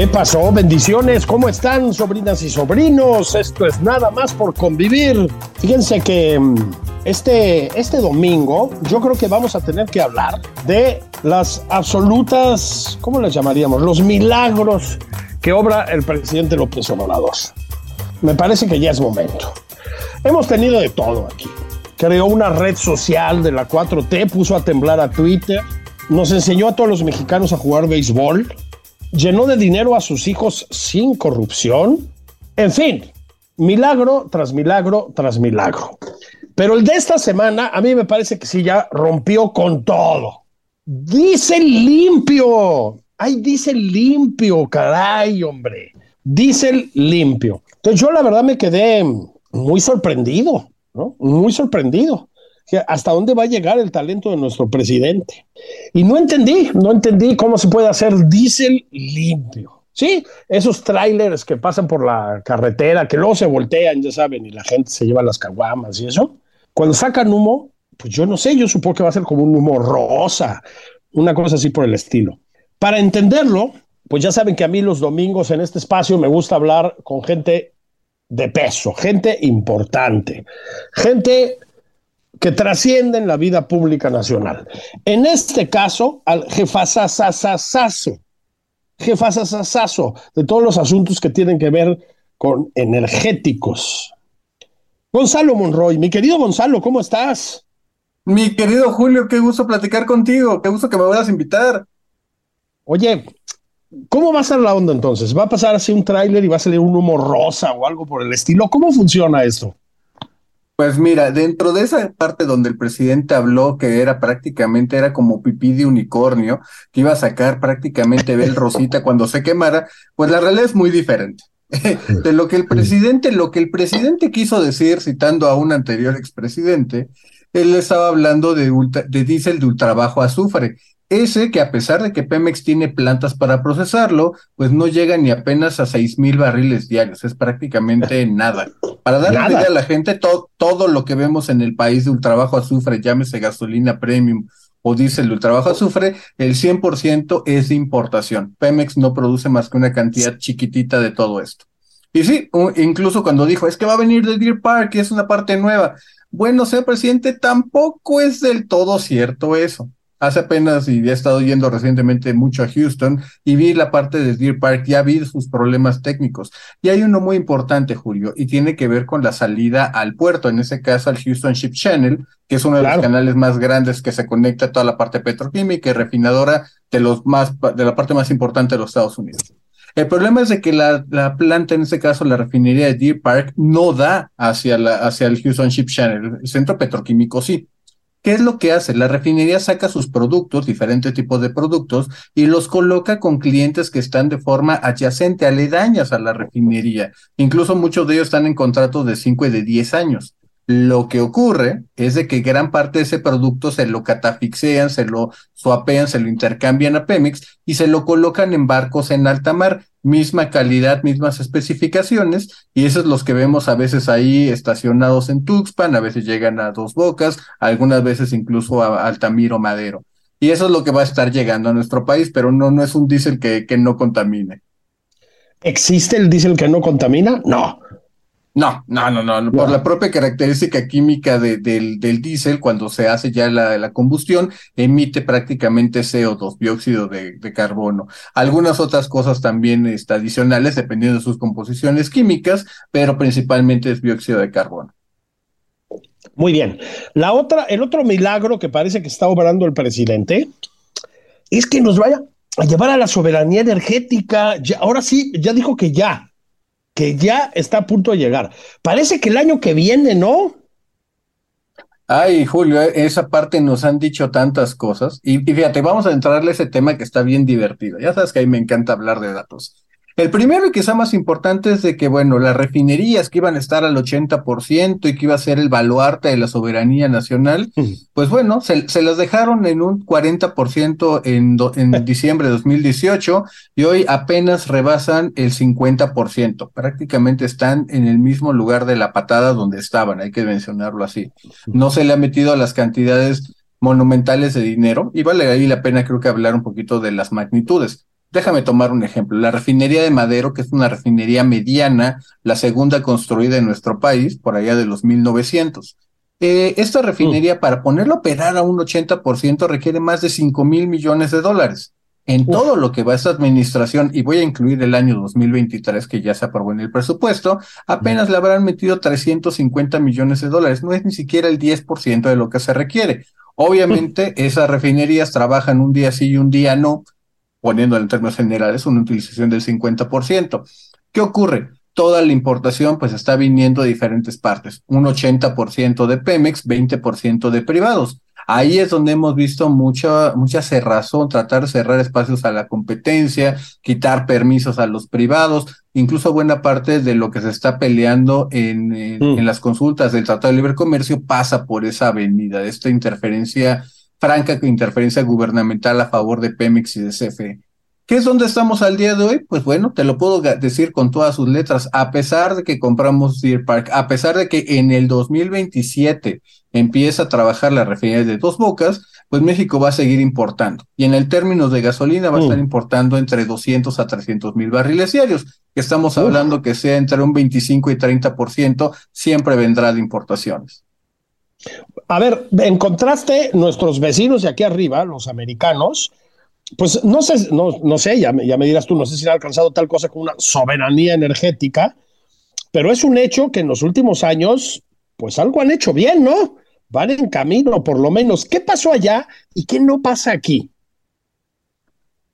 ¿Qué pasó? Bendiciones, ¿cómo están, sobrinas y sobrinos? Esto es nada más por convivir. Fíjense que mm, este, este domingo yo creo que vamos a tener que hablar de las absolutas, ¿cómo las llamaríamos? Los milagros que obra el presidente López Obrador. Me parece que ya es momento. Hemos tenido de todo aquí. Creó una red social de la 4T, puso a temblar a Twitter, nos enseñó a todos los mexicanos a jugar béisbol, llenó de dinero a sus hijos sin corrupción. En fin, milagro tras milagro tras milagro. Pero el de esta semana a mí me parece que sí ya rompió con todo. Dice limpio. Ay, dice limpio, caray, hombre. Dice limpio. Entonces yo la verdad me quedé muy sorprendido, ¿no? Muy sorprendido hasta dónde va a llegar el talento de nuestro presidente. Y no entendí, no entendí cómo se puede hacer diésel limpio. Sí, esos trailers que pasan por la carretera, que luego se voltean, ya saben, y la gente se lleva las caguamas y eso. Cuando sacan humo, pues yo no sé, yo supongo que va a ser como un humo rosa, una cosa así por el estilo. Para entenderlo, pues ya saben que a mí los domingos en este espacio me gusta hablar con gente de peso, gente importante, gente que trascienden la vida pública nacional. En este caso, al jefazazazazazo, jefazazazazo de todos los asuntos que tienen que ver con energéticos. Gonzalo Monroy, mi querido Gonzalo, ¿cómo estás? Mi querido Julio, qué gusto platicar contigo, qué gusto que me vuelvas a invitar. Oye, ¿cómo va a ser la onda entonces? ¿Va a pasar así un tráiler y va a salir un humo rosa o algo por el estilo? ¿Cómo funciona esto? Pues mira, dentro de esa parte donde el presidente habló que era prácticamente, era como pipí de unicornio, que iba a sacar prácticamente Bel Rosita cuando se quemara, pues la realidad es muy diferente. de lo que el presidente, lo que el presidente quiso decir, citando a un anterior expresidente, él estaba hablando de, de diésel de ultrabajo azufre, ese que a pesar de que Pemex tiene plantas para procesarlo, pues no llega ni apenas a seis mil barriles diarios, es prácticamente nada. Para darle idea a la gente, todo lo que vemos en el país de ultrabajo azufre, llámese gasolina premium o diésel de ultrabajo azufre, el 100% es de importación. Pemex no produce más que una cantidad chiquitita de todo esto. Y sí, incluso cuando dijo, es que va a venir de Deer Park y es una parte nueva. Bueno, señor presidente, tampoco es del todo cierto eso hace apenas y he estado yendo recientemente mucho a Houston y vi la parte de Deer Park, ya vi sus problemas técnicos. Y hay uno muy importante, Julio, y tiene que ver con la salida al puerto, en ese caso al Houston Ship Channel, que es uno de los canales más grandes que se conecta a toda la parte petroquímica y refinadora de los más, de la parte más importante de los Estados Unidos. El problema es de que la, la, planta, en este caso la refinería de Deer Park, no da hacia, la, hacia el Houston Ship Channel. El centro petroquímico sí. ¿Qué es lo que hace? La refinería saca sus productos, diferentes tipos de productos, y los coloca con clientes que están de forma adyacente, aledañas a la refinería. Incluso muchos de ellos están en contratos de 5 y de 10 años. Lo que ocurre es de que gran parte de ese producto se lo catafixean, se lo suapean, se lo intercambian a Pemex y se lo colocan en barcos en alta mar misma calidad, mismas especificaciones, y esos los que vemos a veces ahí estacionados en Tuxpan, a veces llegan a Dos Bocas, algunas veces incluso a Altamiro Madero. Y eso es lo que va a estar llegando a nuestro país, pero no, no es un diésel que, que no contamine. ¿Existe el diésel que no contamina? No. No, no, no, no, por la propia característica química de, del, del diésel, cuando se hace ya la, la, combustión, emite prácticamente CO2, dióxido de, de carbono. Algunas otras cosas también está, adicionales, dependiendo de sus composiciones químicas, pero principalmente es dióxido de carbono. Muy bien. La otra, el otro milagro que parece que está obrando el presidente es que nos vaya a llevar a la soberanía energética. ahora sí, ya dijo que ya, que ya está a punto de llegar. Parece que el año que viene, ¿no? Ay, Julio, eh, esa parte nos han dicho tantas cosas. Y, fíjate, vamos a entrarle a ese tema que está bien divertido. Ya sabes que a mí me encanta hablar de datos. El primero y quizá más importante es de que, bueno, las refinerías que iban a estar al 80% y que iba a ser el baluarte de la soberanía nacional, pues bueno, se, las dejaron en un 40% en, en diciembre de 2018 y hoy apenas rebasan el 50%. Prácticamente están en el mismo lugar de la patada donde estaban, hay que mencionarlo así. No se le ha metido a las cantidades monumentales de dinero y vale ahí la pena creo que hablar un poquito de las magnitudes. Déjame tomar un ejemplo. La refinería de Madero, que es una refinería mediana, la segunda construida en nuestro país, por allá de los 1900. Eh, esta refinería, mm. para ponerla a operar a un 80%, requiere más de 5 mil millones de dólares. En todo lo que va a esta administración, y voy a incluir el año 2023, que ya se aprobó en el presupuesto, apenas le habrán metido 350 millones de dólares. No es ni siquiera el 10% de lo que se requiere. Obviamente, esas refinerías trabajan un día sí y un día no, poniendo en términos generales, una utilización del 50%. ¿Qué ocurre? Toda la importación pues está viniendo de diferentes partes, un 80% de Pemex, 20% de privados. Ahí es donde hemos visto mucha, mucha cerrazón, tratar de cerrar espacios a la competencia, quitar permisos a los privados, incluso buena parte de lo que se está peleando en, en, mm. en las consultas del Tratado de Libre Comercio pasa por esa avenida, esta interferencia franca interferencia gubernamental a favor de Pemex y de CFE. ¿Qué es donde estamos al día de hoy? Pues bueno, te lo puedo decir con todas sus letras, a pesar de que compramos Deer Park, a pesar de que en el 2027 empieza a trabajar la refinería de Dos Bocas, pues México va a seguir importando. Y en el término de gasolina va a estar mm. importando entre 200 a 300 mil barriles diarios, que estamos hablando que sea entre un 25 y 30%, siempre vendrá de importaciones. A ver, en contraste, nuestros vecinos de aquí arriba, los americanos, pues no sé, no, no sé, ya me, ya me dirás tú, no sé si han alcanzado tal cosa como una soberanía energética, pero es un hecho que en los últimos años, pues algo han hecho bien, ¿no? Van en camino, por lo menos. ¿Qué pasó allá y qué no pasa aquí?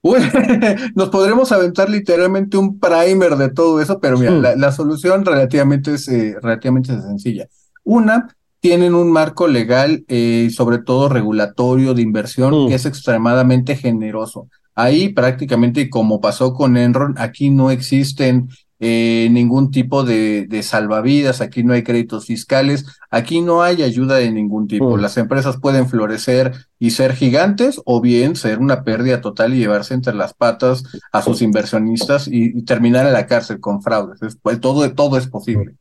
nos podremos aventar literalmente un primer de todo eso, pero mira, hmm. la, solución relativamente es, eh, relativamente sencilla. Una, tienen un marco legal eh, sobre todo regulatorio de inversión que mm. es extremadamente generoso. Ahí prácticamente, como pasó con Enron, aquí no existen eh, ningún tipo de, de, salvavidas, aquí no hay créditos fiscales, aquí no hay ayuda de ningún tipo. Mm. Las empresas pueden florecer y ser gigantes o bien ser una pérdida total y llevarse entre las patas a sus inversionistas y, terminar en la cárcel con fraudes. Pues, todo, todo es posible.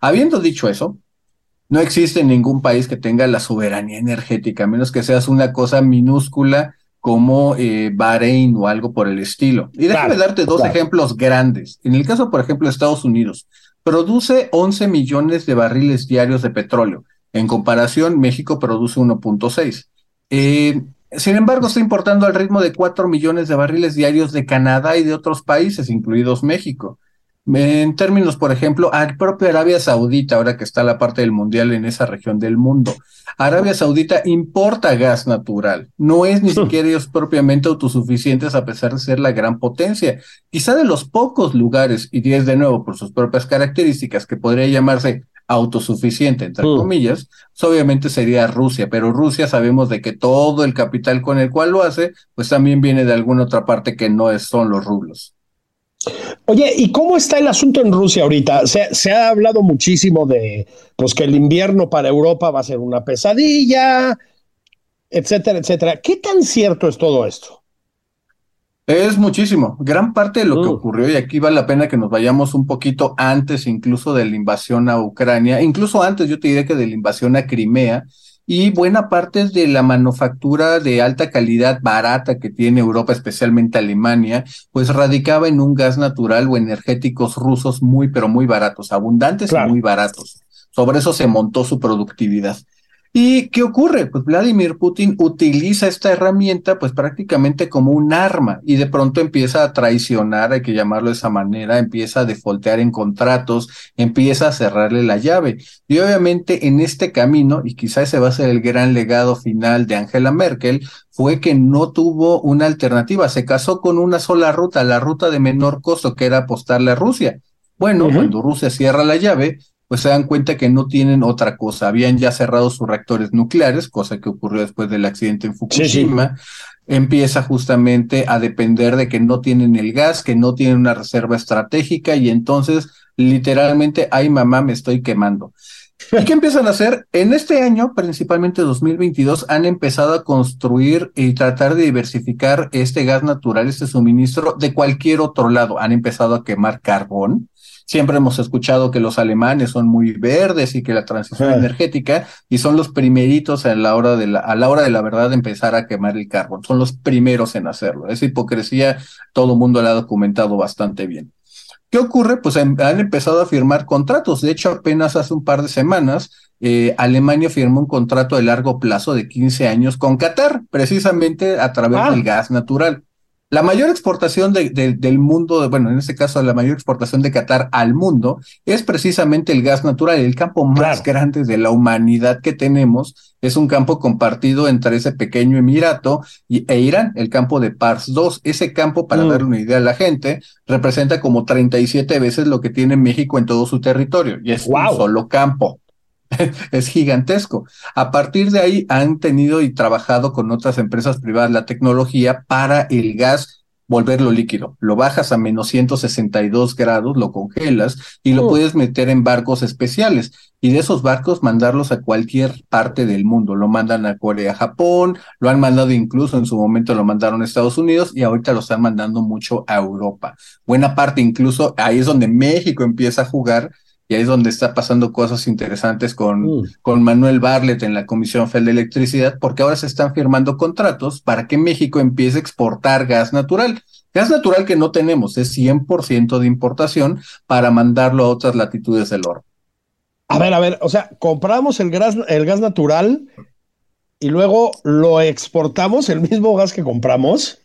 Habiendo dicho eso, no existe ningún país que tenga la soberanía energética, a menos que seas una cosa minúscula como eh, Bahrein o algo por el estilo. Y déjame darte dos ejemplos grandes. En el caso, por ejemplo, de Estados Unidos, produce 11 millones de barriles diarios de petróleo. En comparación, México produce 1.6. Eh, sin embargo, está importando al ritmo de 4 millones de barriles diarios de Canadá y de otros países, incluidos México. En términos, por ejemplo, al propio Arabia Saudita, ahora que está la parte del mundial en esa región del mundo, Arabia Saudita importa gas natural. No es ni siquiera ellos propiamente autosuficientes a pesar de ser la gran potencia. Quizá de los pocos lugares, y es de nuevo por sus propias características, que podría llamarse autosuficiente, entre mm. comillas, pues obviamente sería Rusia, pero Rusia sabemos de que todo el capital con el cual lo hace, pues también viene de alguna otra parte que no son los rublos. Oye, ¿y cómo está el asunto en Rusia ahorita? Se, ha hablado muchísimo de pues, que el invierno para Europa va a ser una pesadilla, etcétera, etcétera. ¿Qué tan cierto es todo esto? Es muchísimo. Gran parte de lo que mm. ocurrió, y aquí vale la pena que nos vayamos un poquito antes incluso de la invasión a Ucrania, incluso antes yo te diría que de la invasión a Crimea, y buena parte de la manufactura de alta calidad barata que tiene Europa, especialmente Alemania, pues radicaba en un gas natural o energéticos rusos muy, pero muy baratos, abundantes y muy baratos. Sobre eso se montó su productividad. ¿Y qué ocurre? Pues Vladimir Putin utiliza esta herramienta pues prácticamente como un arma y de pronto empieza a traicionar, hay que llamarlo de esa manera, empieza a defoltear en contratos, empieza a cerrarle la llave. Y obviamente en este camino, y quizás ese va a ser el gran legado final de Angela Merkel, fue que no tuvo una alternativa, se casó con una sola ruta, la ruta de menor costo que era apostarle a Rusia. Bueno, cuando Rusia cierra la llave, pues se dan cuenta que no tienen otra cosa. Habían ya cerrado sus reactores nucleares, cosa que ocurrió después del accidente en Fukushima. Empieza justamente a depender de que no tienen el gas, que no tienen una reserva estratégica y entonces literalmente, ay mamá, me estoy quemando. ¿Y qué empiezan a hacer? En este año, principalmente 2022, han empezado a construir y tratar de diversificar este gas natural, este suministro de cualquier otro lado. Han empezado a quemar carbón, Siempre hemos escuchado que los alemanes son muy verdes y que la transición energética y son los primeritos a la hora de la, a la hora de la verdad de empezar a quemar el carbón. Son los primeros en hacerlo. Esa hipocresía todo el mundo la ha documentado bastante bien. ¿Qué ocurre? Pues han empezado a firmar contratos. De hecho, apenas hace un par de semanas, eh, Alemania firmó un contrato de largo plazo de 15 años con Qatar, precisamente a través ah. del gas natural. La mayor exportación del mundo, bueno, en este caso la mayor exportación de Qatar al mundo es precisamente el gas natural, el campo más grande de la humanidad que tenemos. Es un campo compartido entre ese pequeño emirato y, e Irán, el campo de Pars 2. Ese campo, para mm. darle una idea a la gente, representa como 37 veces lo que tiene México en todo su territorio y es un solo campo. es gigantesco. A partir de ahí han tenido y trabajado con otras empresas privadas la tecnología para el gas volverlo líquido. Lo bajas a menos 162 grados, lo congelas y lo puedes meter en barcos especiales. Y de esos barcos mandarlos a cualquier parte del mundo. Lo mandan a Corea, Japón, lo han mandado incluso en su momento lo mandaron a Estados Unidos y ahorita lo están mandando mucho a Europa. Buena parte incluso ahí es donde México empieza a jugar y ahí es donde está pasando cosas interesantes con, mm. con Manuel Barlet en la Comisión Federal de Electricidad, porque ahora se están firmando contratos para que México empiece a exportar gas natural. Gas natural que no tenemos, es 100% de importación para mandarlo a otras latitudes del oro. A ver, a ver, o sea, compramos el gas, el gas natural y luego lo exportamos, el mismo gas que compramos.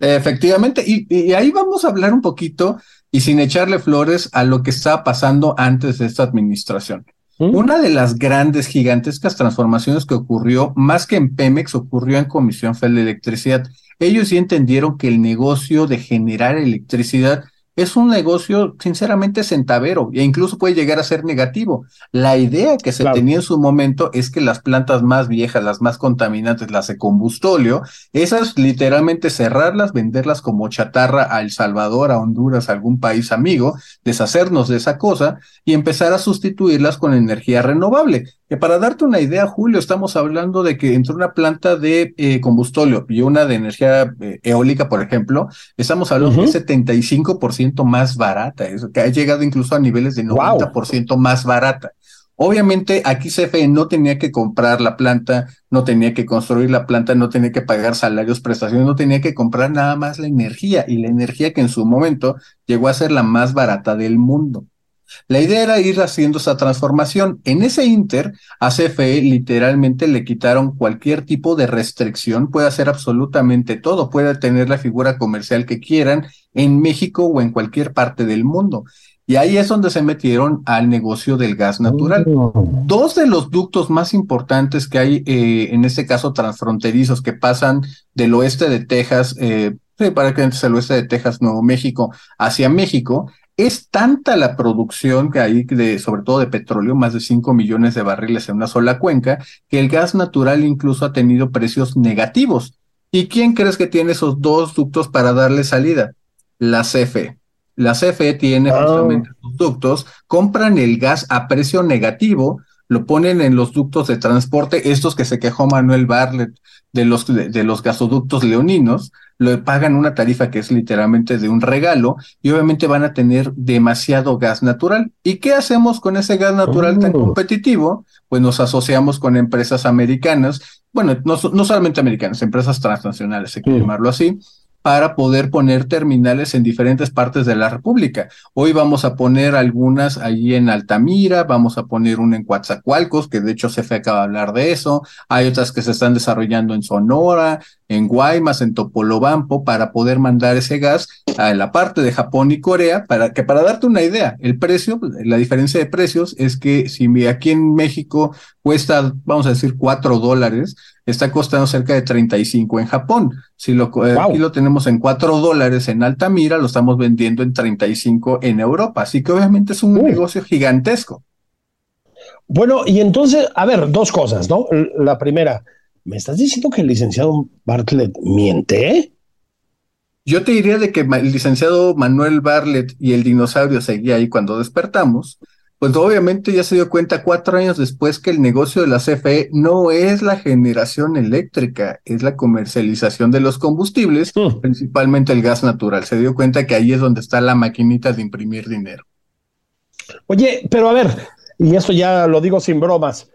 Efectivamente, y, ahí vamos a hablar un poquito y sin echarle flores a lo que estaba pasando antes de esta administración. ¿Mm? Una de las grandes, gigantescas transformaciones que ocurrió, más que en Pemex, ocurrió en Comisión Federal de Electricidad. Ellos sí entendieron que el negocio de generar electricidad es un negocio sinceramente centavero e incluso puede llegar a ser negativo. La idea que se tenía en su momento es que las plantas más viejas, las más contaminantes, las de combustóleo, esas literalmente cerrarlas, venderlas como chatarra a El Salvador, a Honduras, a algún país amigo, deshacernos de esa cosa y empezar a sustituirlas con energía renovable. Que para darte una idea, Julio, estamos hablando de que entre una planta de eh, combustóleo y una de energía eh, eólica, por ejemplo, estamos hablando de 75% más barata, eso, que ha llegado incluso a niveles de 90% más barata. Obviamente aquí CFE no tenía que comprar la planta, no tenía que construir la planta, no tenía que pagar salarios, prestaciones, no tenía que comprar nada más la energía y la energía que en su momento llegó a ser la más barata del mundo. La idea era ir haciendo esa transformación. En ese inter, a CFE literalmente le quitaron cualquier tipo de restricción, puede hacer absolutamente todo, puede tener la figura comercial que quieran en México o en cualquier parte del mundo. Y ahí es donde se metieron al negocio del gas natural. Dos de los ductos más importantes que hay, eh, en este caso transfronterizos, que pasan del oeste de Texas, eh, para que el oeste de Texas, Nuevo México, hacia México, es tanta la producción que hay, de, sobre todo de petróleo, más de 5 millones de barriles en una sola cuenca, que el gas natural incluso ha tenido precios negativos. ¿Y quién crees que tiene esos dos ductos para darle salida? La CFE. La CFE tiene ah. justamente sus ductos, compran el gas a precio negativo, lo ponen en los ductos de transporte, estos que se quejó Manuel Barlet de los, de, los gasoductos leoninos, lo pagan una tarifa que es literalmente de un regalo y obviamente van a tener demasiado gas natural. ¿Y qué hacemos con ese gas natural tan competitivo? Pues nos asociamos con empresas americanas, bueno, no, no solamente americanas, empresas transnacionales, hay que llamarlo así, para poder poner terminales en diferentes partes de la República. Hoy vamos a poner algunas allí en Altamira, vamos a poner una en Coatzacoalcos, que de hecho CFE acaba de hablar de eso. Hay otras que se están desarrollando en Sonora, en Guaymas, en Topolobampo, para poder mandar ese gas a la parte de Japón y Corea, para que para darte una idea, el precio, la diferencia de precios es que si aquí en México cuesta, vamos a decir, cuatro dólares, está costando cerca de 35 en Japón. Si lo, eh, aquí lo tenemos en 4 dólares en Altamira, lo estamos vendiendo en 35 en Europa. Así que obviamente es un negocio gigantesco. Bueno, y entonces, a ver, dos cosas, ¿no? La primera, ¿me estás diciendo que el licenciado Bartlett miente? Yo te diría de que el licenciado Manuel Bartlett y el dinosaurio seguía ahí cuando despertamos, pues obviamente ya se dio cuenta cuatro años después que el negocio de la CFE no es la generación eléctrica, es la comercialización de los combustibles, hmm. principalmente el gas natural. Se dio cuenta que ahí es donde está la maquinita de imprimir dinero. Oye, pero a ver, y esto ya lo digo sin bromas,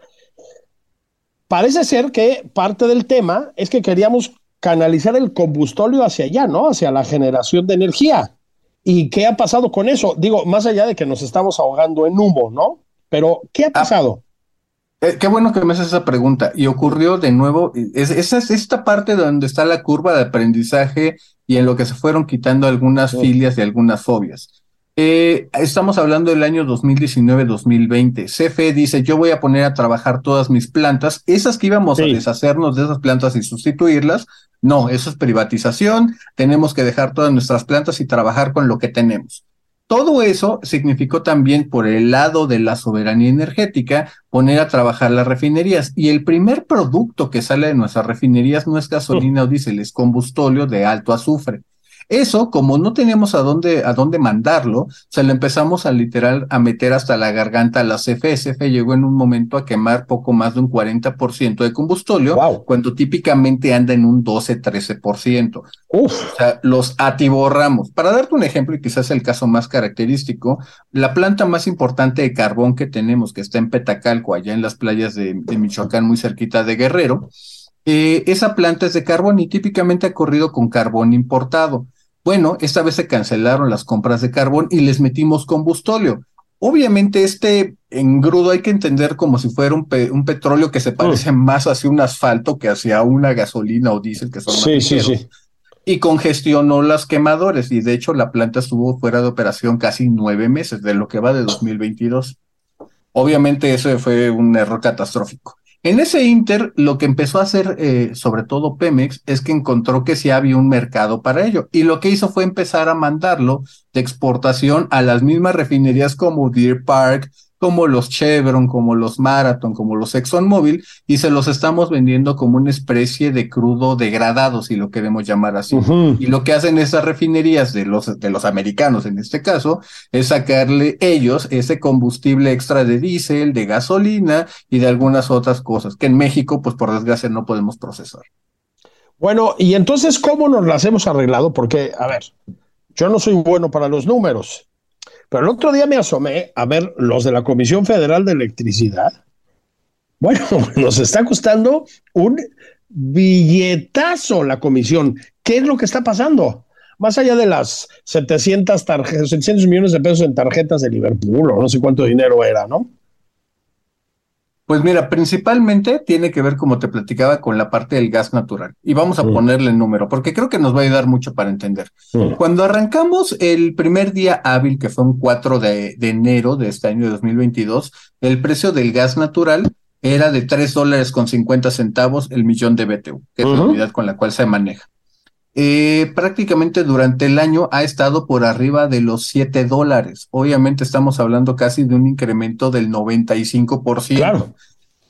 parece ser que parte del tema es que queríamos canalizar el combustóleo hacia allá, ¿no? Hacia la generación de energía. ¿Y qué ha pasado con eso? Digo, más allá de que nos estamos ahogando en humo, ¿no? Pero, ¿qué ha ah, pasado? Eh, qué bueno que me haces esa pregunta. Y ocurrió de nuevo, es, esa es esta parte donde está la curva de aprendizaje y en lo que se fueron quitando algunas filias y algunas fobias. Eh, estamos hablando del año 2019-2020. CFE dice, yo voy a poner a trabajar todas mis plantas, esas que íbamos a deshacernos de esas plantas y sustituirlas. No, eso es privatización, tenemos que dejar todas nuestras plantas y trabajar con lo que tenemos. Todo eso significó también por el lado de la soberanía energética poner a trabajar las refinerías. Y el primer producto que sale de nuestras refinerías no es gasolina o diésel, es combustóleo de alto azufre. Eso, como no teníamos a dónde, a dónde mandarlo, se lo empezamos a literal a meter hasta la garganta a la. CFE llegó en un momento a quemar poco más de un 40% de combustóleo, cuando típicamente anda en un 12-13%. O sea, los atiborramos. Para darte un ejemplo, y quizás el caso más característico, la planta más importante de carbón que tenemos, que está en Petacalco, allá en las playas de, Michoacán, muy cerquita de Guerrero, eh, esa planta es de carbón y típicamente ha corrido con carbón importado. Bueno, esta vez se cancelaron las compras de carbón y les metimos combustóleo. Obviamente este engrudo hay que entender como si fuera un, petróleo que se parece más hacia un asfalto que hacia una gasolina o diésel que son sí, sí, sí. Y congestionó las quemadores y de hecho la planta estuvo fuera de operación casi nueve meses de lo que va de 2022. Obviamente eso fue un error catastrófico. En ese inter, lo que empezó a hacer, eh, sobre todo Pemex, es que encontró que sí había un mercado para ello. Y lo que hizo fue empezar a mandarlo de exportación a las mismas refinerías como Deer Park, como los Chevron, como los Marathon, como los ExxonMobil, y se los estamos vendiendo como una especie de crudo degradado, si lo queremos llamar así. Y lo que hacen esas refinerías de los, de los americanos en este caso, es sacarle ellos ese combustible extra de diésel, de gasolina y de algunas otras cosas que en México, pues por desgracia, no podemos procesar. Bueno, y entonces, ¿cómo nos las hemos arreglado? Porque, a ver, yo no soy bueno para los números. Pero el otro día me asomé a ver los de la Comisión Federal de Electricidad. Bueno, nos está costando un billetazo la comisión. ¿Qué es lo que está pasando? Más allá de las 700, tarjetas, 700 millones de pesos en tarjetas de Liverpool o no sé cuánto dinero era, ¿no? Pues mira, principalmente tiene que ver, como te platicaba, con la parte del gas natural. Y vamos a mm. ponerle el número, porque creo que nos va a ayudar mucho para entender. Mm. Cuando arrancamos el primer día hábil, que fue un 4 de, enero de este año de 2022, el precio del gas natural era de 3 dólares con 50 centavos el millón de BTU, que es la unidad con la cual se maneja. Eh, prácticamente durante el año ha estado por arriba de los 7 dólares. Obviamente estamos hablando casi de un incremento del 95%. Claro.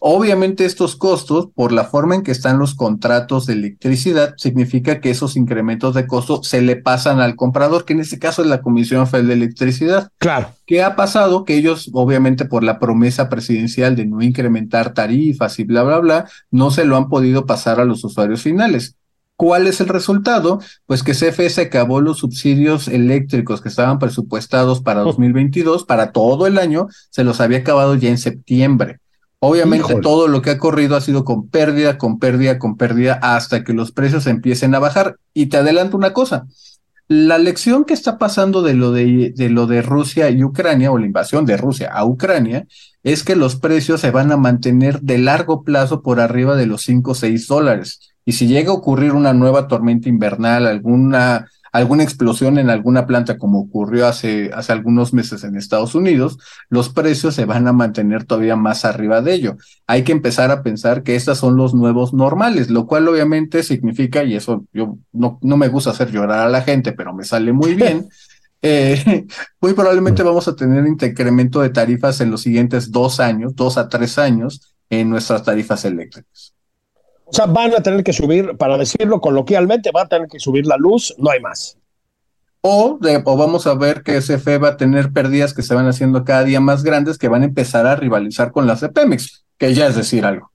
Obviamente estos costos, por la forma en que están los contratos de electricidad, significa que esos incrementos de costo se le pasan al comprador, que en este caso es la Comisión Federal de Electricidad. Claro. ¿Qué ha pasado? Que ellos, obviamente por la promesa presidencial de no incrementar tarifas y bla, bla, bla, no se lo han podido pasar a los usuarios finales. ¿Cuál es el resultado? Pues que CFE se acabó los subsidios eléctricos que estaban presupuestados para 2022, para todo el año, se los había acabado ya en septiembre. Obviamente todo lo que ha corrido ha sido con pérdida, con pérdida, con pérdida, hasta que los precios empiecen a bajar. Y te adelanto una cosa, la lección que está pasando de lo de, de lo de Rusia y Ucrania, o la invasión de Rusia a Ucrania, es que los precios se van a mantener de largo plazo por arriba de los 5 o 6 dólares. Y si llega a ocurrir una nueva tormenta invernal, alguna alguna explosión en alguna planta como ocurrió hace, hace algunos meses en Estados Unidos, los precios se van a mantener todavía más arriba de ello. Hay que empezar a pensar que estos son los nuevos normales, lo cual obviamente significa, y eso yo no, no me gusta hacer llorar a la gente, pero me sale muy bien. Eh, muy probablemente vamos a tener un incremento de tarifas en los siguientes dos años, dos a tres años, en nuestras tarifas eléctricas. O sea, van a tener que subir, para decirlo coloquialmente, van a tener que subir la luz, no hay más. O, de, o vamos a ver que SFE va a tener pérdidas que se van haciendo cada día más grandes, que van a empezar a rivalizar con las de Pemex, que ya es decir algo.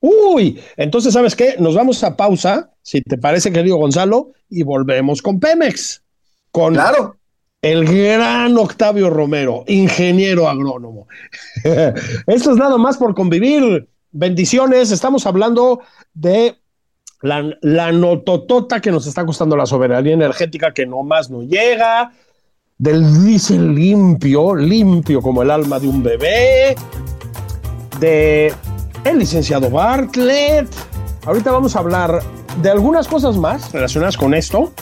Uy, entonces, ¿sabes qué? Nos vamos a pausa, si te parece, querido Gonzalo, y volvemos con Pemex. Con claro. el gran Octavio Romero, ingeniero agrónomo. Esto es nada más por convivir. Bendiciones, estamos hablando de la, nototota que nos está costando la soberanía energética que nomás no llega, del diésel limpio, limpio como el alma de un bebé, de el licenciado Bartlett. Ahorita vamos a hablar de algunas cosas más relacionadas con esto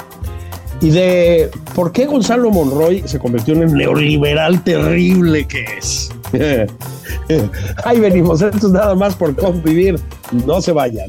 y de por qué Gonzalo Monroy se convirtió en el neoliberal terrible que es. Ahí venimos, esto es nada más por convivir. No se vayan.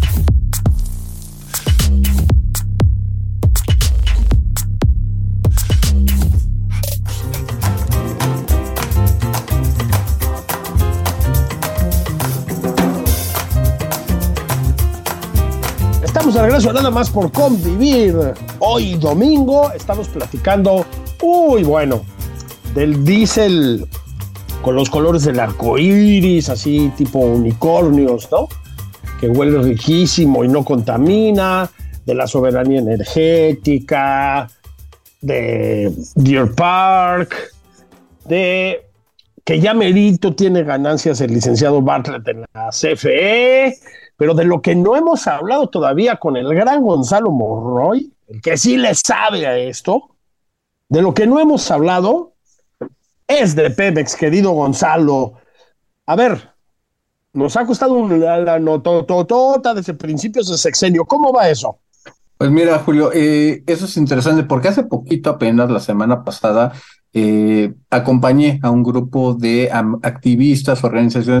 Estamos regreso nada más por convivir. Hoy domingo estamos platicando, uy, bueno, del diésel con los colores del arco iris, así tipo unicornios, ¿no? Que huele riquísimo y no contamina, de la soberanía energética, de Deer Park, de que ya merito tiene ganancias el licenciado Bartlett en la CFE, pero de lo que no hemos hablado todavía con el gran Gonzalo Morroy, el que sí le sabe a esto, de lo que no hemos hablado es de Pemex, querido Gonzalo. A ver, nos ha costado una la nototota desde principios de sexenio. ¿Cómo va eso? Pues mira, Julio, eh, eso es interesante porque hace poquito, apenas la semana pasada, eh, acompañé a un grupo de activistas, organizaciones.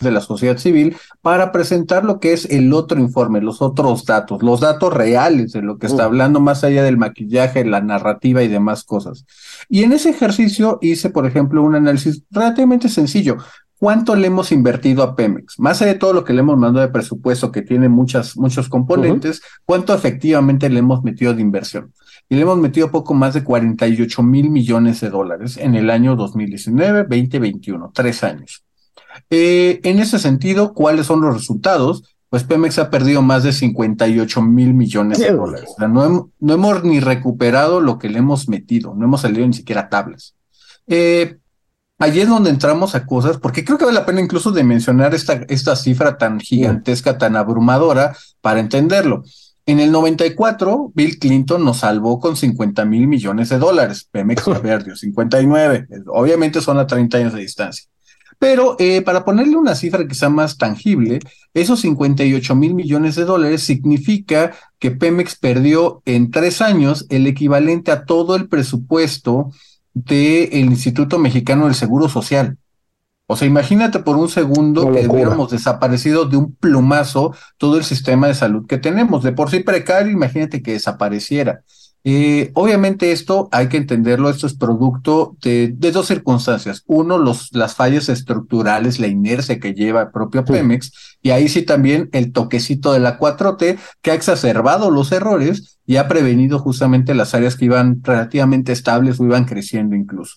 De la sociedad civil para presentar lo que es el otro informe, los otros datos, los datos reales de lo que está hablando más allá del maquillaje, la narrativa y demás cosas. Y en ese ejercicio hice, por ejemplo, un análisis relativamente sencillo. ¿Cuánto le hemos invertido a Pemex? Más allá de todo lo que le hemos mandado de presupuesto, que tiene muchas, muchos componentes, ¿cuánto efectivamente le hemos metido de inversión? Y le hemos metido poco más de 48 mil millones de dólares en el año 2019, 2021, tres años. Eh, en ese sentido, ¿cuáles son los resultados? Pues Pemex ha perdido más de 58 mil millones de dólares. no, hemos ni recuperado lo que le hemos metido, no hemos salido ni siquiera tablas. Eh, allí es donde entramos a cosas, porque creo que vale la pena incluso de mencionar esta, esta cifra tan gigantesca, tan abrumadora, para entenderlo. En el 94, Bill Clinton nos salvó con 50 mil millones de dólares. Pemex perdió 59. Obviamente son a 30 años de distancia. Pero eh, para ponerle una cifra que sea más tangible, esos 58 mil millones de dólares significa que Pemex perdió en tres años el equivalente a todo el presupuesto del Instituto Mexicano del Seguro Social. O sea, imagínate por un segundo que hubiéramos desaparecido de un plumazo todo el sistema de salud que tenemos. De por sí precario, imagínate que desapareciera. Eh, obviamente esto hay que entenderlo, esto es producto de, dos circunstancias. Uno, los, las fallas estructurales, la inercia que lleva el propio Pemex, y ahí sí también el toquecito de la 4T que ha exacerbado los errores y ha prevenido justamente las áreas que iban relativamente estables o iban creciendo incluso.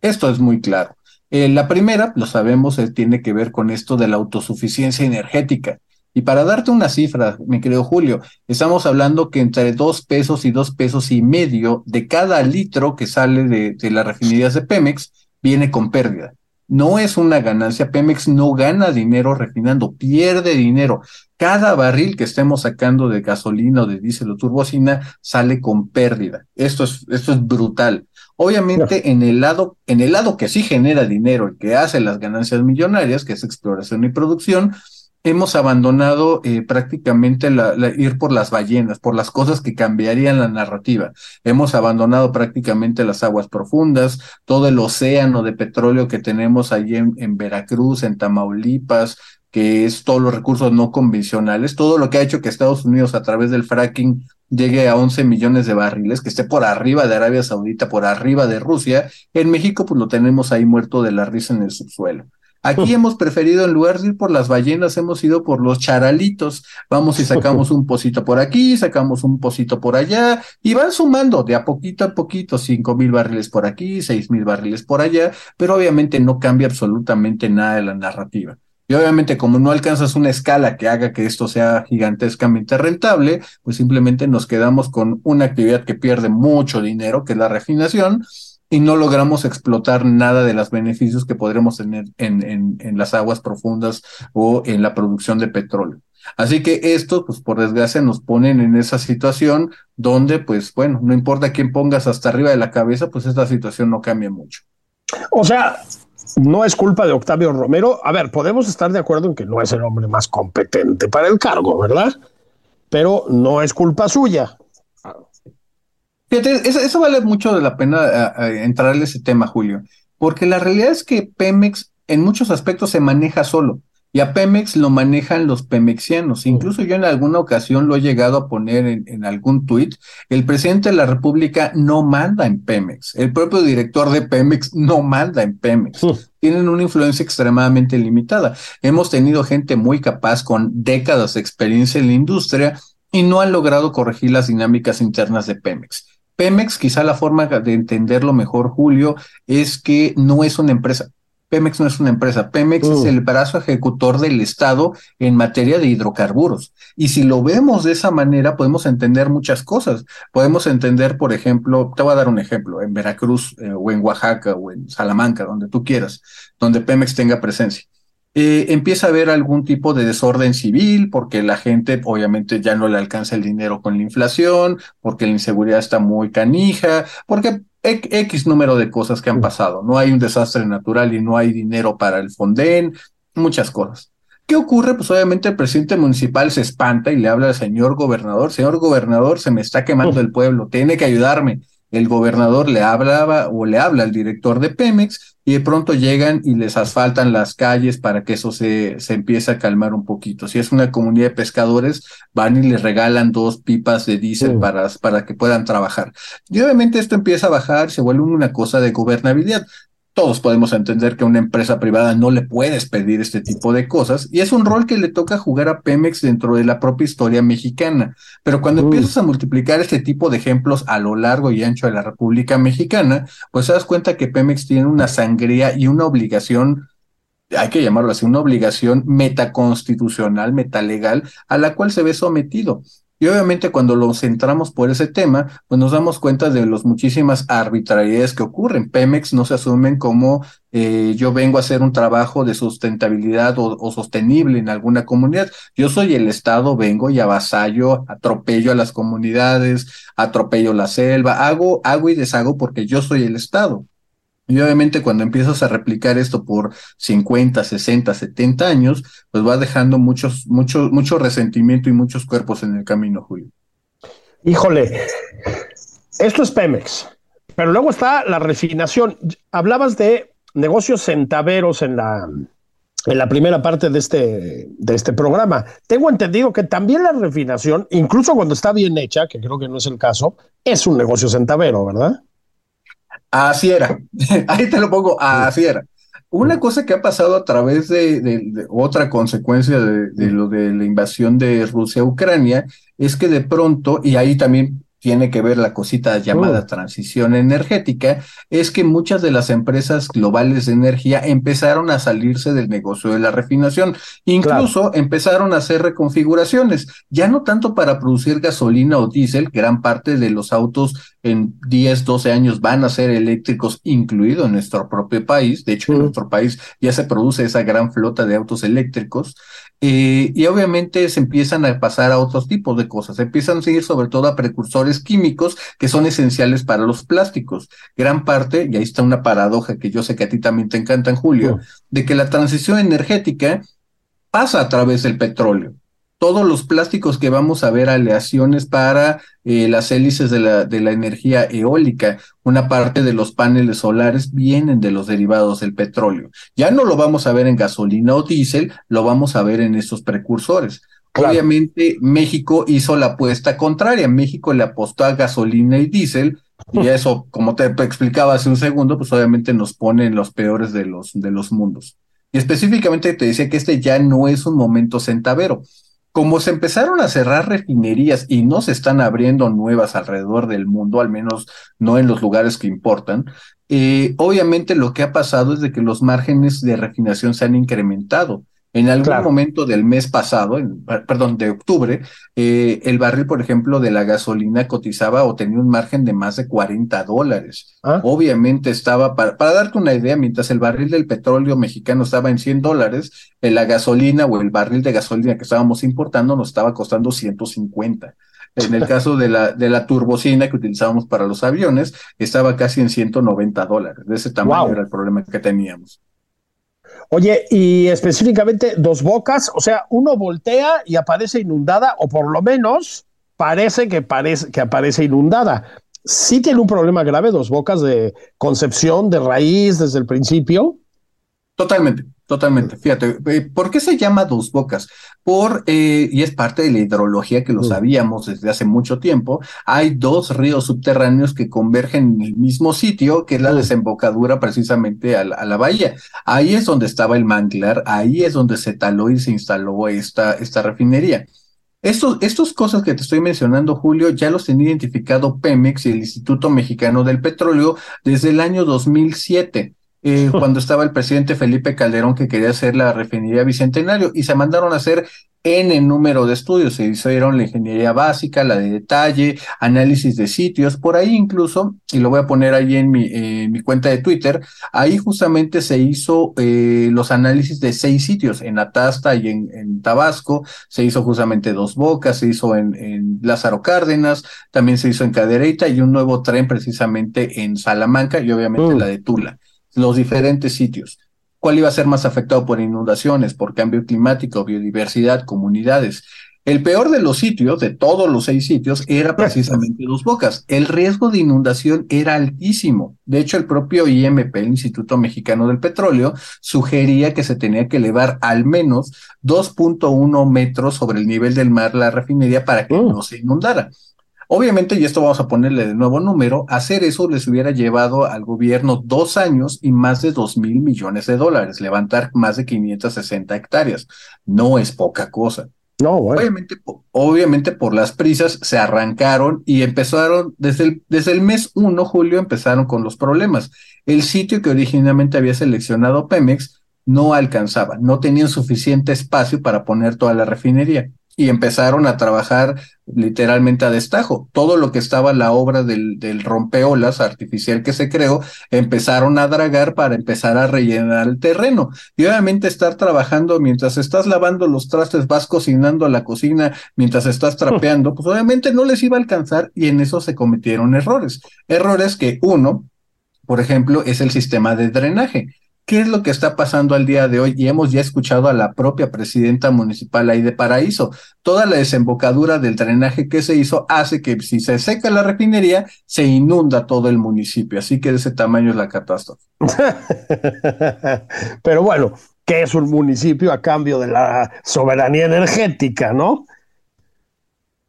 Esto es muy claro. Eh, la primera, lo sabemos, eh, tiene que ver con esto de la autosuficiencia energética. Y para darte una cifra, mi querido Julio, estamos hablando que entre dos pesos y dos pesos y medio de cada litro que sale de, de las refinerías de Pemex viene con pérdida. No es una ganancia. Pemex no gana dinero refinando, pierde dinero. Cada barril que estemos sacando de gasolina o de diésel o turbocina sale con pérdida. Esto es, esto es brutal. Obviamente, en el lado, en el lado que sí genera dinero, el que hace las ganancias millonarias, que es exploración y producción, hemos abandonado eh, prácticamente la, ir por las ballenas, por las cosas que cambiarían la narrativa. Hemos abandonado prácticamente las aguas profundas, todo el océano de petróleo que tenemos allí en, en Veracruz, en Tamaulipas, que es todos los recursos no convencionales, todo lo que ha hecho que Estados Unidos a través del fracking llegue a 11 millones de barriles, que esté por arriba de Arabia Saudita, por arriba de Rusia, en México pues lo tenemos ahí muerto de la risa en el subsuelo. Aquí hemos preferido, en lugar de ir por las ballenas, hemos ido por los charalitos. Vamos y sacamos un pocito por aquí, sacamos un pocito por allá, y van sumando de a poquito a poquito, cinco mil barriles por aquí, seis mil barriles por allá, pero obviamente no cambia absolutamente nada de la narrativa. Y obviamente como no alcanzas una escala que haga que esto sea gigantescamente rentable, pues simplemente nos quedamos con una actividad que pierde mucho dinero, que es la refinación, y no logramos explotar nada de los beneficios que podremos tener en, en, en, las aguas profundas o en la producción de petróleo. Así que esto, pues por desgracia, nos ponen en esa situación donde, pues bueno, no importa quién pongas hasta arriba de la cabeza, pues esta situación no cambia mucho. O sea, no es culpa de Octavio Romero. A ver, podemos estar de acuerdo en que no es el hombre más competente para el cargo, ¿verdad? Pero no es culpa suya. Fíjate, eso, vale mucho de la pena entrarle a ese tema, Julio, porque la realidad es que Pemex en muchos aspectos se maneja solo. Y a Pemex lo manejan los pemexianos. Incluso yo en alguna ocasión lo he llegado a poner en, en, algún tuit. El presidente de la República no manda en Pemex. El propio director de Pemex no manda en Pemex. Tienen una influencia extremadamente limitada. Hemos tenido gente muy capaz con décadas de experiencia en la industria y no han logrado corregir las dinámicas internas de Pemex. Pemex, quizá la forma de entenderlo mejor, Julio, es que no es una empresa. Pemex no es una empresa, Pemex es mm. el brazo ejecutor del Estado en materia de hidrocarburos. Y si lo vemos de esa manera, podemos entender muchas cosas. Podemos entender, por ejemplo, te voy a dar un ejemplo, en Veracruz eh, o en Oaxaca o en Salamanca, donde tú quieras, donde Pemex tenga presencia. Eh, empieza a haber algún tipo de desorden civil porque la gente obviamente ya no le alcanza el dinero con la inflación, porque la inseguridad está muy canija, porque X número de cosas que han pasado. No hay un desastre natural y no hay dinero para el Fonden, muchas cosas. ¿Qué ocurre? Pues obviamente el presidente municipal se espanta y le habla al señor gobernador, señor gobernador, se me está quemando el pueblo, tiene que ayudarme. El gobernador le hablaba o le habla al director de Pemex y de pronto llegan y les asfaltan las calles para que eso se, se empiece a calmar un poquito. Si es una comunidad de pescadores, van y les regalan dos pipas de diésel para, para que puedan trabajar. Y obviamente esto empieza a bajar, se vuelve una cosa de gobernabilidad todos podemos entender que a una empresa privada no le puedes pedir este tipo de cosas y es un rol que le toca jugar a Pemex dentro de la propia historia mexicana. Pero cuando empiezas a multiplicar este tipo de ejemplos a lo largo y ancho de la República Mexicana, pues te das cuenta que Pemex tiene una sangría y una obligación hay que llamarlo así, una obligación metaconstitucional, metalegal, a la cual se ve sometido. Y obviamente cuando lo centramos por ese tema, pues nos damos cuenta de las muchísimas arbitrariedades que ocurren. Pemex no se asumen como eh, yo vengo a hacer un trabajo de sustentabilidad o, sostenible en alguna comunidad. Yo soy el Estado, vengo y avasallo, atropello a las comunidades, atropello la selva, hago, hago y deshago porque yo soy el Estado. Y obviamente cuando empiezas a replicar esto por 50, 60, 70 años, pues va dejando muchos, mucho, mucho resentimiento y muchos cuerpos en el camino, Julio. Híjole, esto es Pemex, pero luego está la refinación. Hablabas de negocios centaveros en la, en la primera parte de este, de este programa. Tengo entendido que también la refinación, incluso cuando está bien hecha, que creo que no es el caso, es un negocio centavero, ¿verdad? Así era. Ahí te lo pongo, así era. Una cosa que ha pasado a través de, otra consecuencia de, lo de la invasión de Rusia a Ucrania es que de pronto, y ahí también tiene que ver la cosita llamada oh. transición energética, es que muchas de las empresas globales de energía empezaron a salirse del negocio de la refinación, incluso empezaron a hacer reconfiguraciones, ya no tanto para producir gasolina o diésel, gran parte de los autos en 10, 12 años van a ser eléctricos, incluido en nuestro propio país, de hecho en mm. nuestro país ya se produce esa gran flota de autos eléctricos, eh, y obviamente se empiezan a pasar a otros tipos de cosas, se empiezan a seguir sobre todo a precursores químicos que son esenciales para los plásticos. Gran parte, y ahí está una paradoja que yo sé que a ti también te encanta, en Julio, oh. de que la transición energética pasa a través del petróleo todos los plásticos que vamos a ver, aleaciones para eh, las hélices de la, de la energía eólica, una parte de los paneles solares vienen de los derivados del petróleo. Ya no lo vamos a ver en gasolina o diésel, lo vamos a ver en esos precursores. Obviamente México hizo la apuesta contraria, México le apostó a gasolina y diésel, y eso, como te explicaba hace un segundo, pues obviamente nos pone en los peores de los, de los mundos. Y específicamente te decía que este ya no es un momento centavero como se empezaron a cerrar refinerías y no se están abriendo nuevas alrededor del mundo, al menos no en los lugares que importan, eh, obviamente lo que ha pasado es de que los márgenes de refinación se han incrementado. En algún momento del mes pasado, perdón, de octubre, eh, el barril, por ejemplo, de la gasolina cotizaba o tenía un margen de más de 40 dólares. Ah. Obviamente estaba, para, para, darte una idea, mientras el barril del petróleo mexicano estaba en 100 dólares, eh, la gasolina o el barril de gasolina que estábamos importando nos estaba costando 150. En el caso de la, de la turbocina que utilizábamos para los aviones, estaba casi en 190 dólares. De ese tamaño era el problema que teníamos. Oye, y específicamente dos bocas, o sea, uno voltea y aparece inundada, o por lo menos parece que, parece que aparece inundada. Sí tiene un problema grave, dos bocas de concepción, de raíz desde el principio. Totalmente, totalmente. Fíjate, eh, ¿por qué se llama Dos Bocas? Por, eh, y es parte de la hidrología que lo mm. sabíamos desde hace mucho tiempo, hay dos ríos subterráneos que convergen en el mismo sitio, que es la mm. desembocadura precisamente a la, bahía. Ahí es donde estaba el manglar, ahí es donde se taló y se instaló esta, esta refinería. Estos, estos cosas que te estoy mencionando, Julio, ya los tenía identificado Pemex y el Instituto Mexicano del Petróleo desde el año 2007 eh, cuando estaba el presidente Felipe Calderón que quería hacer la refinería Bicentenario y se mandaron a hacer N número de estudios. Se hicieron la ingeniería básica, la de detalle, análisis de sitios, por ahí incluso, y lo voy a poner ahí en mi, mi cuenta de Twitter, ahí justamente se hizo eh, los análisis de seis sitios, en Atasta y en, en, Tabasco, se hizo justamente Dos Bocas, se hizo en, en Lázaro Cárdenas, también se hizo en Cadereyta y un nuevo tren precisamente en Salamanca y obviamente la de Tula los diferentes sitios. ¿Cuál iba a ser más afectado por inundaciones, por cambio climático, biodiversidad, comunidades? El peor de los sitios, de todos los seis sitios, era precisamente Dos Bocas. El riesgo de inundación era altísimo. De hecho, el propio IMP, el Instituto Mexicano del Petróleo, sugería que se tenía que elevar al menos 2.1 metros sobre el nivel del mar la refinería para que no se inundara. Obviamente, y esto vamos a ponerle de nuevo número, hacer eso les hubiera llevado al gobierno dos años y más de dos mil millones de dólares, levantar más de 560 hectáreas. No es poca cosa. No, obviamente, obviamente por las prisas se arrancaron y empezaron desde el, desde el mes 1, julio, empezaron con los problemas. El sitio que originalmente había seleccionado Pemex no alcanzaba, no tenían suficiente espacio para poner toda la refinería y empezaron a trabajar literalmente a destajo. Todo lo que estaba la obra del, del rompeolas artificial que se creó, empezaron a dragar para empezar a rellenar el terreno. Y obviamente estar trabajando mientras estás lavando los trastes, vas cocinando la cocina, mientras estás trapeando, pues obviamente no les iba a alcanzar y en eso se cometieron errores. Errores que uno, por ejemplo, es el sistema de drenaje. ¿Qué es lo que está pasando al día de hoy? Y hemos ya escuchado a la propia presidenta municipal ahí de Paraíso. Toda la desembocadura del drenaje que se hizo hace que si se seca la refinería, se inunda todo el municipio. Así que de ese tamaño es la catástrofe. Pero bueno, ¿qué es un municipio a cambio de la soberanía energética, no?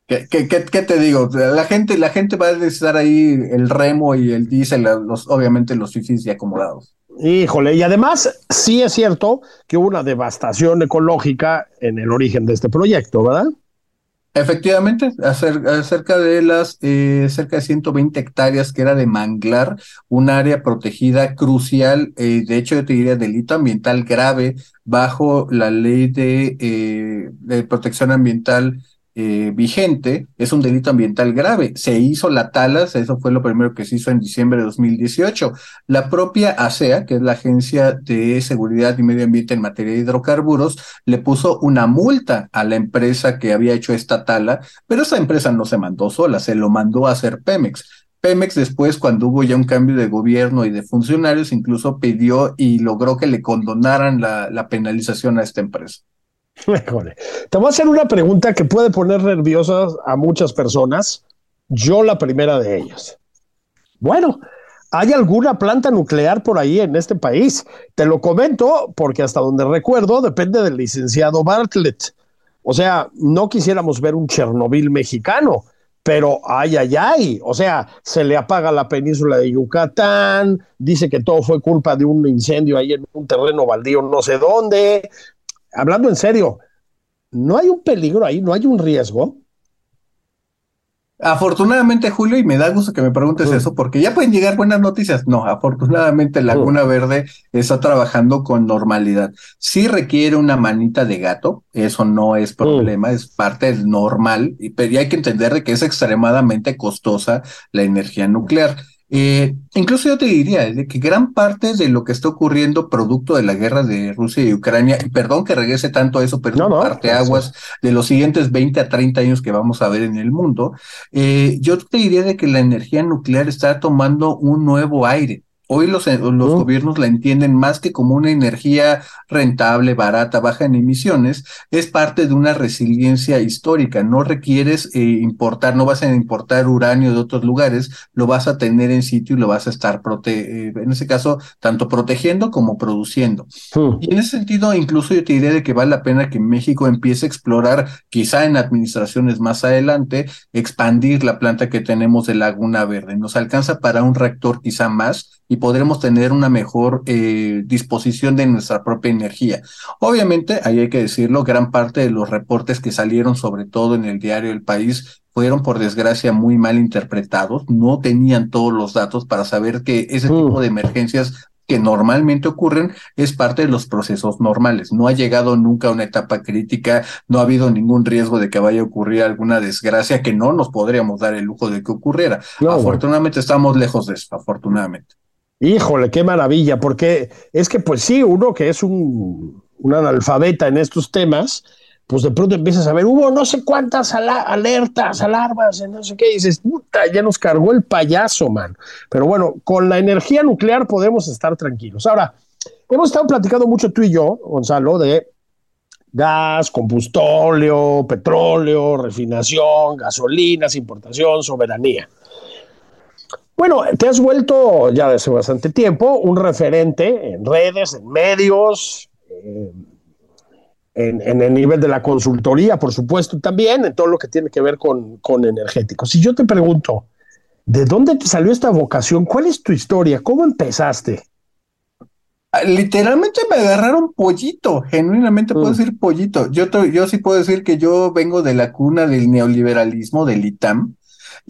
¿Qué, qué, qué, te digo? La gente, la gente va a necesitar ahí el remo y el diésel, los, obviamente los fifis ya acomodados. Híjole, y además sí es cierto que hubo una devastación ecológica en el origen de este proyecto, ¿verdad? Efectivamente, acerca de las eh, cerca de 120 hectáreas que era de manglar, un área protegida crucial, eh, de hecho yo te diría delito ambiental grave bajo la ley de, eh, de protección ambiental eh, vigente es un delito ambiental grave. Se hizo la talas, eso fue lo primero que se hizo en diciembre de 2018. La propia ASEA, que es la Agencia de Seguridad y Medio Ambiente en materia de hidrocarburos, le puso una multa a la empresa que había hecho esta tala, pero esa empresa no se mandó sola, se lo mandó a hacer Pemex. Pemex después, cuando hubo ya un cambio de gobierno y de funcionarios, incluso pidió y logró que le condonaran la penalización a esta empresa. Te voy a hacer una pregunta que puede poner nerviosas a muchas personas. Yo la primera de ellas. Bueno, ¿hay alguna planta nuclear por ahí en este país? Te lo comento porque hasta donde recuerdo depende del licenciado Bartlett. O sea, no quisiéramos ver un Chernobyl mexicano, pero ay, ay, ay. O sea, se le apaga la península de Yucatán, dice que todo fue culpa de un incendio ahí en un terreno baldío no sé dónde hablando en serio, ¿no hay un peligro ahí? ¿No hay un riesgo? Afortunadamente, Julio, y me da gusto que me preguntes eso, porque ya pueden llegar buenas noticias. No, afortunadamente Laguna Verde está trabajando con normalidad. Sí requiere una manita de gato, eso no es problema, es parte normal, pero hay que entender de que es extremadamente costosa la energía nuclear. Eh, incluso yo te diría de que gran parte de lo que está ocurriendo producto de la guerra de Rusia y Ucrania, y perdón que regrese tanto a eso, pero no, parte aguas de los siguientes 20 a 30 años que vamos a ver en el mundo, eh, yo te diría de que la energía nuclear está tomando un nuevo aire. Hoy los, eh, los gobiernos la entienden más que como una energía rentable, barata, baja en emisiones, es parte de una resiliencia histórica. No requieres eh, importar, no vas a importar uranio de otros lugares, lo vas a tener en sitio y lo vas a estar, prote eh, en ese caso, tanto protegiendo como produciendo. Y en ese sentido, incluso yo te diría de que vale la pena que México empiece a explorar, quizá en administraciones más adelante, expandir la planta que tenemos de Laguna Verde. Nos alcanza para un reactor quizá más y podremos tener una mejor eh, disposición de nuestra propia energía. Obviamente, ahí hay que decirlo, gran parte de los reportes que salieron, sobre todo en el diario El País, fueron por desgracia muy mal interpretados, no tenían todos los datos para saber que ese tipo mm. de emergencias que normalmente ocurren, es parte de los procesos normales. No ha llegado nunca a una etapa crítica, no ha habido ningún riesgo de que vaya a ocurrir alguna desgracia que no nos podríamos dar el lujo de que ocurriera. afortunadamente estamos lejos de eso, afortunadamente. Híjole, qué maravilla, porque es que pues sí, uno que es un, un analfabeta en estos temas, pues de pronto empiezas a ver, hubo no sé cuántas alertas, alarmas, no sé qué, dices, puta, ya nos cargó el payaso, man. Pero bueno, con la energía nuclear podemos estar tranquilos. Ahora, hemos estado platicando mucho tú y yo, Gonzalo, de gas, combustóleo, petróleo, refinación, gasolinas, importación, soberanía. Bueno, te has vuelto ya desde bastante tiempo un referente en redes, en medios, eh, en, el nivel de la consultoría, por supuesto, también en todo lo que tiene que ver con, con energéticos. Si yo te pregunto, ¿de dónde te salió esta vocación? ¿Cuál es tu historia? ¿Cómo empezaste? Ah, literalmente me agarraron pollito, genuinamente puedo mm. decir pollito. Yo, yo sí puedo decir que yo vengo de la cuna del neoliberalismo, del ITAM,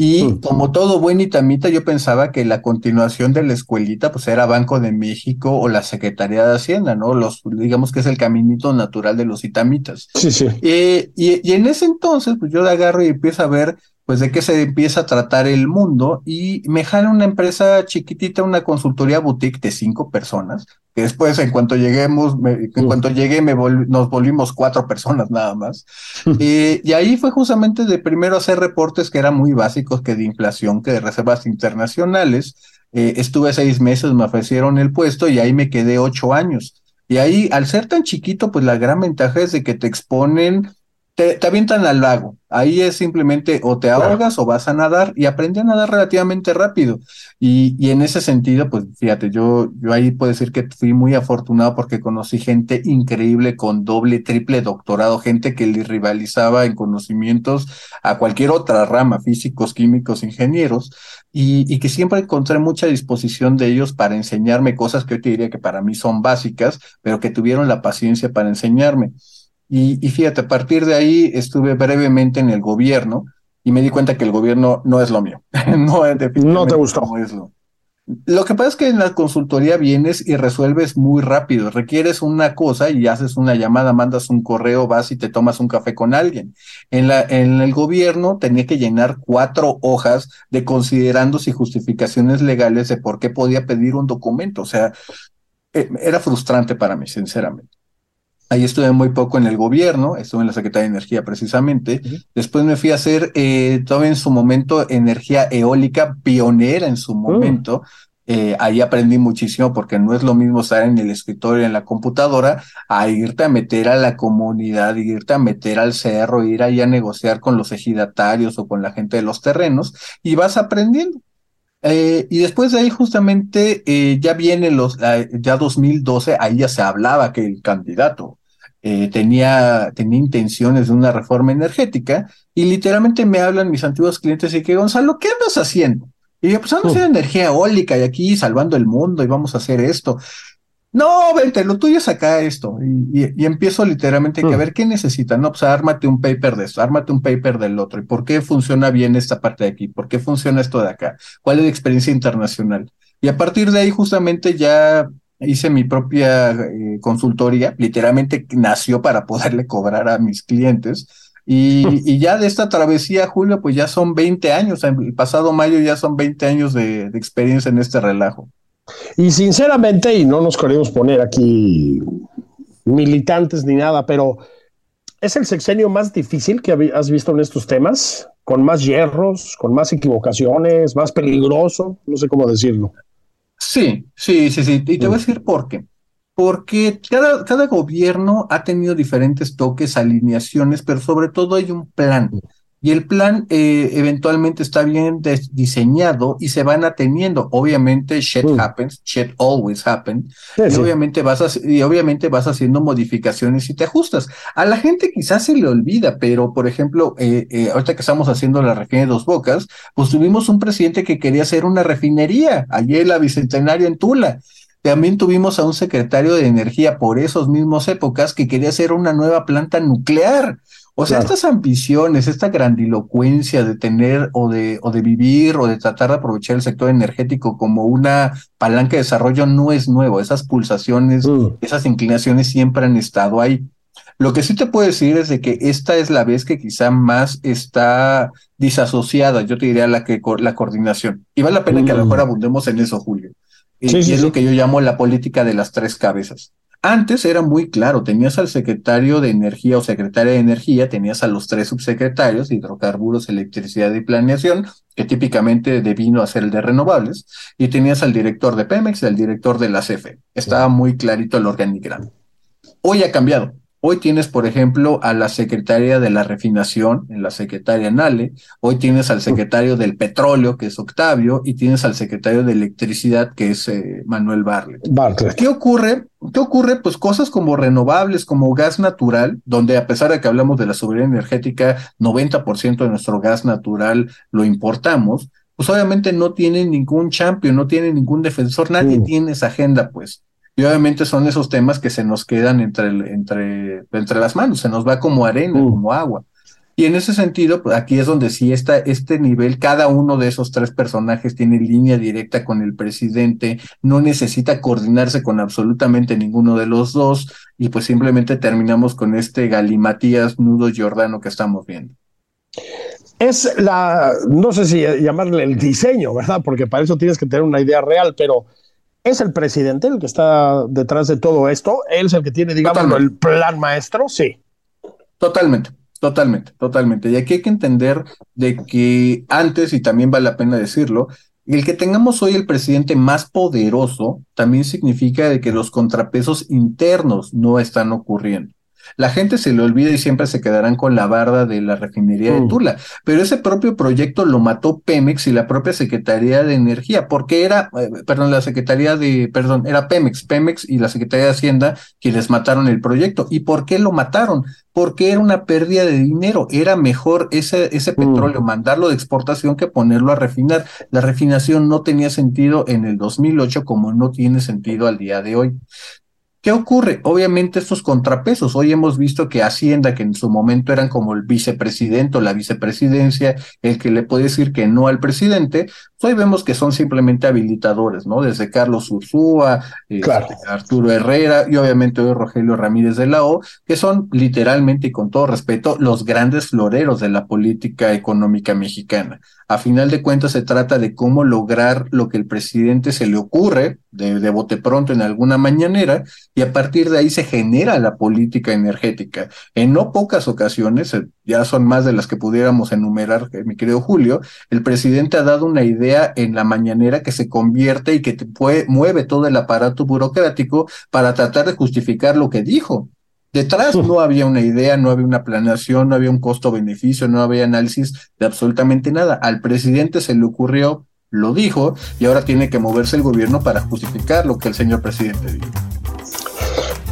y como todo buen itamita, yo pensaba que la continuación de la escuelita, pues era Banco de México o la Secretaría de Hacienda, ¿no? Los, digamos que es el caminito natural de los itamitas. Sí, sí. Eh, y, y, en ese entonces, pues yo le agarro y empiezo a ver pues de qué se empieza a tratar el mundo y me jala una empresa chiquitita, una consultoría boutique de cinco personas, que después en cuanto lleguemos, en cuanto llegué me nos volvimos cuatro personas nada más. Eh, y ahí fue justamente de primero hacer reportes que eran muy básicos, que de inflación, que de reservas internacionales. Eh, estuve seis meses, me ofrecieron el puesto y ahí me quedé ocho años. Y ahí, al ser tan chiquito, pues la gran ventaja es de que te exponen te, avientan al lago. Ahí es simplemente o te ahogas o vas a nadar y aprendí a nadar relativamente rápido. Y, y, en ese sentido, pues fíjate, yo, yo ahí puedo decir que fui muy afortunado porque conocí gente increíble con doble, triple doctorado, gente que le rivalizaba en conocimientos a cualquier otra rama, físicos, químicos, ingenieros, y, y que siempre encontré mucha disposición de ellos para enseñarme cosas que yo te diría que para mí son básicas, pero que tuvieron la paciencia para enseñarme. Y, fíjate, a partir de ahí estuve brevemente en el gobierno y me di cuenta que el gobierno no es lo mío. no, no te gustó. lo. lo que pasa es que en la consultoría vienes y resuelves muy rápido. Requieres una cosa y haces una llamada, mandas un correo, vas y te tomas un café con alguien. En, la, en el gobierno tenía que llenar cuatro hojas de considerandos y justificaciones legales de por qué podía pedir un documento. O sea, eh, era frustrante para mí, sinceramente. Ahí estuve muy poco en el gobierno, estuve en la Secretaría de Energía precisamente. Después me fui a hacer, eh, todavía en su momento, energía eólica pionera en su mm. momento. Eh, ahí aprendí muchísimo porque no es lo mismo estar en el escritorio, en la computadora, a irte a meter a la comunidad, irte a meter al cerro, ir ahí a negociar con los ejidatarios o con la gente de los terrenos y vas aprendiendo. Eh, y después de ahí justamente eh, ya viene los, ya 2012, ahí ya se hablaba que el candidato eh, tenía, tenía intenciones de una reforma energética y literalmente me hablan mis antiguos clientes y que Gonzalo, ¿qué andas haciendo? Y yo, pues vamos a hacer energía eólica y aquí salvando el mundo y vamos a hacer esto. No, vente, lo tuyo es acá esto. Y, empiezo literalmente a mm. ver qué necesitan. No, pues ármate un paper de esto, ármate un paper del otro. ¿Y por qué funciona bien esta parte de aquí? ¿Por qué funciona esto de acá? ¿Cuál es la experiencia internacional? Y a partir de ahí justamente ya hice mi propia eh, consultoría, literalmente nació para poderle cobrar a mis clientes. Y, ya de esta travesía, Julio, pues ya son 20 años, el pasado mayo ya son 20 años de, experiencia en este relajo. Y sinceramente, y no nos queremos poner aquí militantes ni nada, pero ¿es el sexenio más difícil que has visto en estos temas? ¿Con más hierros, con más equivocaciones, más peligroso? No sé cómo decirlo. Sí, sí, sí, sí. Y te voy a mm. decir por qué. Porque cada, cada gobierno ha tenido diferentes toques, alineaciones, pero sobre todo hay un plan. Y el plan eh, eventualmente está bien diseñado y se van ateniendo. Obviamente, shit mm. happens, shit always happens. y, Obviamente vas y obviamente vas haciendo modificaciones y te ajustas. A la gente quizás se le olvida, pero por ejemplo, eh, eh, ahorita que estamos haciendo la refinería de Dos Bocas, pues tuvimos un presidente que quería hacer una refinería, ayer la Bicentenario en Tula. También tuvimos a un secretario de energía por esos mismos épocas que quería hacer una nueva planta nuclear. O sea, estas ambiciones, esta grandilocuencia de tener o de, o de vivir o de tratar de aprovechar el sector energético como una palanca de desarrollo no es nuevo. Esas pulsaciones, mm. esas inclinaciones siempre han estado ahí. Lo que sí te puedo decir es de que esta es la vez que quizá más está disasociada, yo te diría la que la coordinación. Y vale la pena que a lo mejor mm. abundemos en eso, Julio. y es lo que yo llamo la política de las tres cabezas. Antes era muy claro, tenías al secretario de Energía o secretaria de Energía, tenías a los tres subsecretarios, hidrocarburos, electricidad y planeación, que típicamente devino a ser el de renovables, y tenías al director de Pemex y al director de la CFE. Estaba muy clarito el organigrama. Hoy ha cambiado. Hoy tienes, por ejemplo, a la secretaria de la refinación, en la secretaria Nale, hoy tienes al secretario del petróleo, que es Octavio, y tienes al secretario de electricidad, que es eh, Manuel Bartlett. ¿Qué ocurre? ¿Qué ocurre? Pues cosas como renovables, como gas natural, donde a pesar de que hablamos de la soberanía energética, 90% de nuestro gas natural lo importamos, pues obviamente no tiene ningún champion, no tiene ningún defensor, nadie tiene esa agenda, pues. Y obviamente son esos temas que se nos quedan entre, entre, entre las manos, se nos va como arena, mm. como agua. Y en ese sentido, pues aquí es donde sí está este nivel, cada uno de esos tres personajes tiene línea directa con el presidente, no necesita coordinarse con absolutamente ninguno de los dos, y pues simplemente terminamos con este galimatías nudo Jordano que estamos viendo. Es la, no sé si llamarle el diseño, ¿verdad? Porque para eso tienes que tener una idea real, pero es el presidente el que está detrás de todo esto. Él es el que tiene, digamos, el plan maestro, sí. Totalmente, totalmente, totalmente. Y aquí hay que entender de que antes, y también vale la pena decirlo, el que tengamos hoy el presidente más poderoso también significa de que los contrapesos internos no están ocurriendo. La gente se le olvida y siempre se quedarán con la barda de la refinería de mm. Tula. Pero ese propio proyecto lo mató Pemex y la propia Secretaría de Energía, porque era, eh, perdón, la Secretaría de, perdón, era Pemex, Pemex y la Secretaría de Hacienda quienes mataron el proyecto. ¿Y por qué lo mataron? Porque era una pérdida de dinero. Era mejor ese, ese mm. petróleo mandarlo de exportación que ponerlo a refinar. La refinación no tenía sentido en el 2008 como no tiene sentido al día de hoy. ¿Qué ocurre? Obviamente estos contrapesos. Hoy hemos visto que Hacienda, que en su momento eran como el vicepresidente o la vicepresidencia, el que le puede decir que no al presidente, hoy vemos que son simplemente habilitadores, ¿no? Desde Carlos Ursúa, este, Arturo Herrera y obviamente hoy Rogelio Ramírez de la O, que son literalmente y con todo respeto los grandes floreros de la política económica mexicana. A final de cuentas se trata de cómo lograr lo que el presidente se le ocurre de, de bote pronto en alguna mañanera y a partir de ahí se genera la política energética. En no pocas ocasiones, eh, ya son más de las que pudiéramos enumerar, eh, mi querido Julio, el presidente ha dado una idea en la mañanera que se convierte y que mueve todo el aparato burocrático para tratar de justificar lo que dijo. Detrás no había una idea, no había una planeación, no había un costo-beneficio, no había análisis de absolutamente nada. Al presidente se le ocurrió, lo dijo, y ahora tiene que moverse el gobierno para justificar lo que el señor presidente dijo.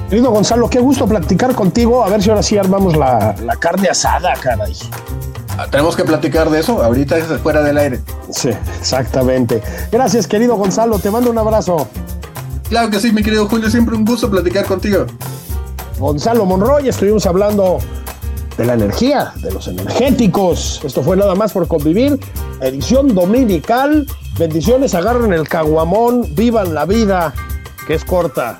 Querido Gonzalo, qué gusto platicar contigo. A ver si ahora sí armamos la, carne asada, caray. Ah, tenemos que platicar de eso. Ahorita es fuera del aire. Sí, exactamente. Gracias, querido Gonzalo. Te mando un abrazo. Claro que sí, mi querido Julio. Siempre un gusto platicar contigo. Gonzalo Monroy, estuvimos hablando de la energía, de los energéticos. Esto fue nada más por convivir. Edición dominical. Bendiciones, agarren el caguamón, vivan la vida, que es corta.